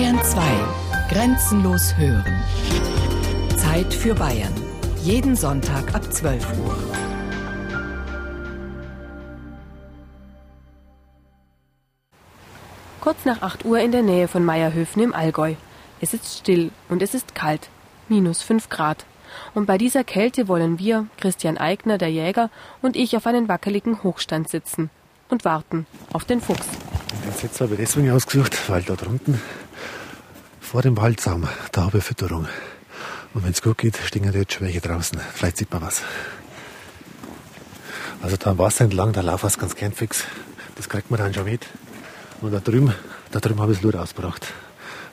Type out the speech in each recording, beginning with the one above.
Bayern 2. Grenzenlos hören. Zeit für Bayern. Jeden Sonntag ab 12 Uhr. Kurz nach 8 Uhr in der Nähe von Meierhöfen im Allgäu. Es ist still und es ist kalt. Minus 5 Grad. Und bei dieser Kälte wollen wir, Christian Eigner, der Jäger, und ich auf einen wackeligen Hochstand sitzen und warten auf den Fuchs. Den Sitz habe ich deswegen ausgesucht, weil da drunten vor dem Waldsaum, da habe ich Fütterung. Und wenn es gut geht, stehen ja jetzt schon welche draußen. Vielleicht sieht man was. Also da am Wasser entlang, da laufen wir ganz gern fix. Das kriegt man dann schon mit. Und da drüben, da drüben habe ich das Lur ausgebracht.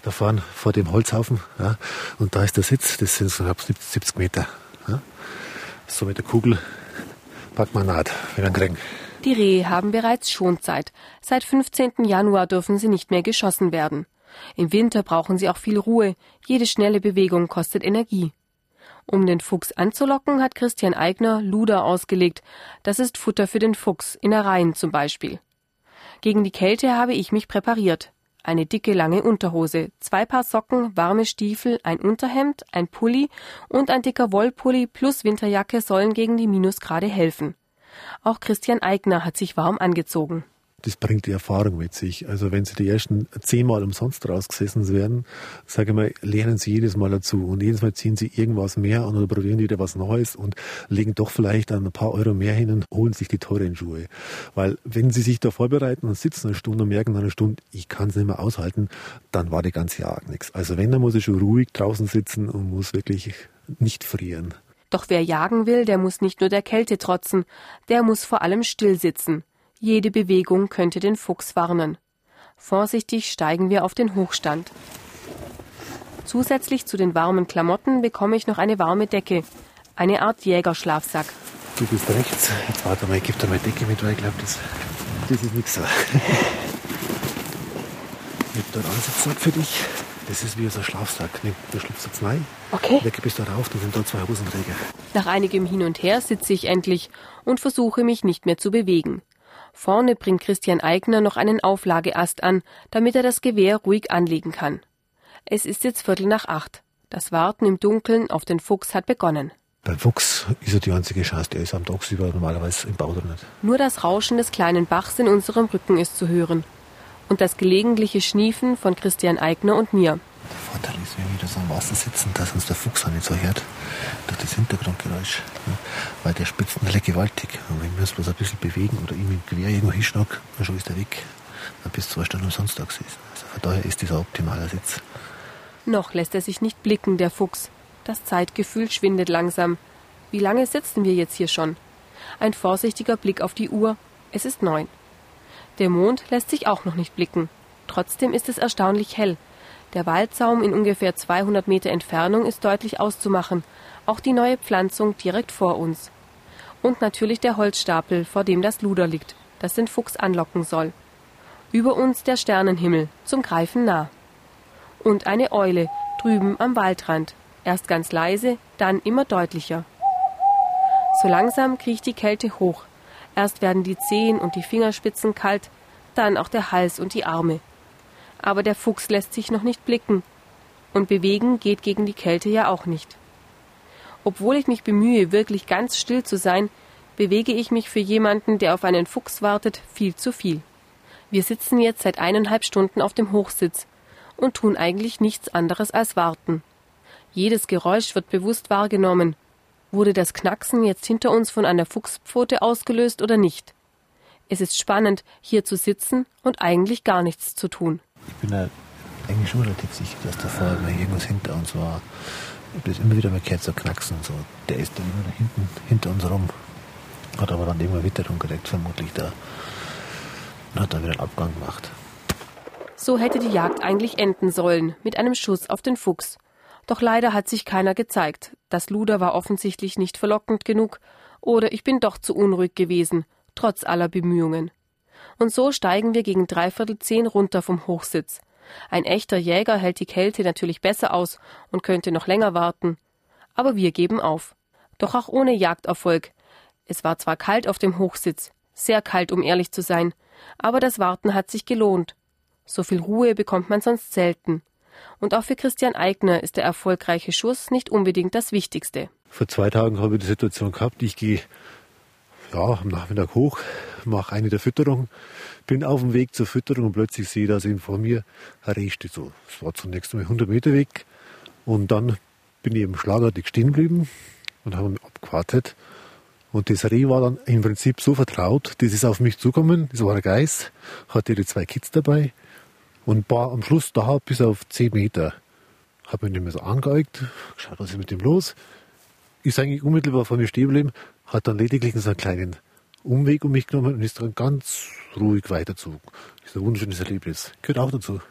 Da vorne vor dem Holzhaufen. Ja, und da ist der Sitz, das sind so knapp 70 Meter. Ja. So mit der Kugel packt man naht, wenn man kriegen. Die Rehe haben bereits Schonzeit. Seit 15. Januar dürfen sie nicht mehr geschossen werden. Im Winter brauchen sie auch viel Ruhe. Jede schnelle Bewegung kostet Energie. Um den Fuchs anzulocken, hat Christian Eigner Luder ausgelegt. Das ist Futter für den Fuchs, Innereien zum Beispiel. Gegen die Kälte habe ich mich präpariert. Eine dicke, lange Unterhose, zwei Paar Socken, warme Stiefel, ein Unterhemd, ein Pulli und ein dicker Wollpulli plus Winterjacke sollen gegen die Minusgrade helfen. Auch Christian Eigner hat sich warm angezogen. Das bringt die Erfahrung mit sich. Also wenn Sie die ersten zehnmal umsonst rausgesessen werden, sage ich mal, lernen Sie jedes Mal dazu. Und jedes Mal ziehen Sie irgendwas mehr an oder probieren wieder was Neues und legen doch vielleicht ein paar Euro mehr hin und holen sich die teuren Schuhe. Weil wenn Sie sich da vorbereiten und sitzen eine Stunde und merken nach einer Stunde, ich kann es nicht mehr aushalten, dann war die ganze Jagd nichts. Also wenn, dann muss ich schon ruhig draußen sitzen und muss wirklich nicht frieren. Doch wer jagen will, der muss nicht nur der Kälte trotzen, der muss vor allem still sitzen. Jede Bewegung könnte den Fuchs warnen. Vorsichtig steigen wir auf den Hochstand. Zusätzlich zu den warmen Klamotten bekomme ich noch eine warme Decke, eine Art Jägerschlafsack. Du bist rechts. Jetzt warte mal, ich gebe dir mal Decke mit, weil ich glaube, das, das ist nichts so. Ich habe da einen Ansatzsack für dich. Das ist wie so ein Schlafsack. Du schlüpfst jetzt rein. Okay. Decke bist da rauf, da sind da zwei Hosenträger. Nach einigem Hin und Her sitze ich endlich und versuche mich nicht mehr zu bewegen. Vorne bringt Christian Eigner noch einen Auflageast an, damit er das Gewehr ruhig anlegen kann. Es ist jetzt Viertel nach acht. Das Warten im Dunkeln auf den Fuchs hat begonnen. Beim Fuchs ist er die einzige Chance, der ist am tagsüber normalerweise im Bau drin. Nur das Rauschen des kleinen Bachs in unserem Rücken ist zu hören. Und das gelegentliche Schniefen von Christian Eigner und mir. Vorteil ist, wenn wir wieder so am Wasser sitzen, dass uns der Fuchs auch nicht so hört durch das Hintergrundgeräusch. Ja, weil der spitzt natürlich gewaltig. Und wenn wir uns bloß ein bisschen bewegen oder ihm dem Gewehr irgendwo hinschnacken, dann schon ist er weg. Dann bis zwei Stunden umsonst da gewesen. Also von daher ist dieser optimaler Sitz. Noch lässt er sich nicht blicken, der Fuchs. Das Zeitgefühl schwindet langsam. Wie lange sitzen wir jetzt hier schon? Ein vorsichtiger Blick auf die Uhr. Es ist neun. Der Mond lässt sich auch noch nicht blicken. Trotzdem ist es erstaunlich hell. Der Waldsaum in ungefähr 200 Meter Entfernung ist deutlich auszumachen, auch die neue Pflanzung direkt vor uns. Und natürlich der Holzstapel, vor dem das Luder liegt, das den Fuchs anlocken soll. Über uns der Sternenhimmel, zum Greifen nah. Und eine Eule, drüben am Waldrand, erst ganz leise, dann immer deutlicher. So langsam kriecht die Kälte hoch. Erst werden die Zehen und die Fingerspitzen kalt, dann auch der Hals und die Arme aber der Fuchs lässt sich noch nicht blicken. Und bewegen geht gegen die Kälte ja auch nicht. Obwohl ich mich bemühe, wirklich ganz still zu sein, bewege ich mich für jemanden, der auf einen Fuchs wartet, viel zu viel. Wir sitzen jetzt seit eineinhalb Stunden auf dem Hochsitz und tun eigentlich nichts anderes als warten. Jedes Geräusch wird bewusst wahrgenommen. Wurde das Knacksen jetzt hinter uns von einer Fuchspfote ausgelöst oder nicht? Es ist spannend, hier zu sitzen und eigentlich gar nichts zu tun ich bin da eigentlich schon relativ sicher, dass da vorne mal irgendwas hinter uns war. Das immer wieder mal gehört so knacksen. So. Der ist da immer da hinten, hinter uns rum. Hat aber dann irgendwann Witterung gekriegt, vermutlich da. Und hat dann wieder einen Abgang gemacht. So hätte die Jagd eigentlich enden sollen, mit einem Schuss auf den Fuchs. Doch leider hat sich keiner gezeigt. Das Luder war offensichtlich nicht verlockend genug, oder ich bin doch zu unruhig gewesen, trotz aller Bemühungen. Und so steigen wir gegen dreiviertel zehn runter vom Hochsitz. Ein echter Jäger hält die Kälte natürlich besser aus und könnte noch länger warten. Aber wir geben auf. Doch auch ohne Jagderfolg. Es war zwar kalt auf dem Hochsitz, sehr kalt, um ehrlich zu sein, aber das Warten hat sich gelohnt. So viel Ruhe bekommt man sonst selten. Und auch für Christian Eigner ist der erfolgreiche Schuss nicht unbedingt das Wichtigste. Vor zwei Tagen habe ich die Situation gehabt, ich gehe ja, am Nachmittag hoch, mache eine der Fütterung, bin auf dem Weg zur Fütterung und plötzlich sehe ich, dass eben vor mir ein Reh steht. So, es war zunächst einmal 100 Meter weg und dann bin ich eben schlagartig stehen geblieben und habe mich abgewartet. Und das Reh war dann im Prinzip so vertraut, das ist auf mich zugekommen, das war ein Geist, hatte die zwei Kids dabei und war am Schluss da bis auf 10 Meter. Habe mich nicht mehr so angeeigt, geschaut, was ist mit dem los. Ist eigentlich unmittelbar vor mir stehen geblieben, hat dann lediglich so einen kleinen Umweg um mich genommen und ist dann ganz ruhig weitergezogen. Das ist ein wunderschönes Erlebnis. Gehört auch dazu.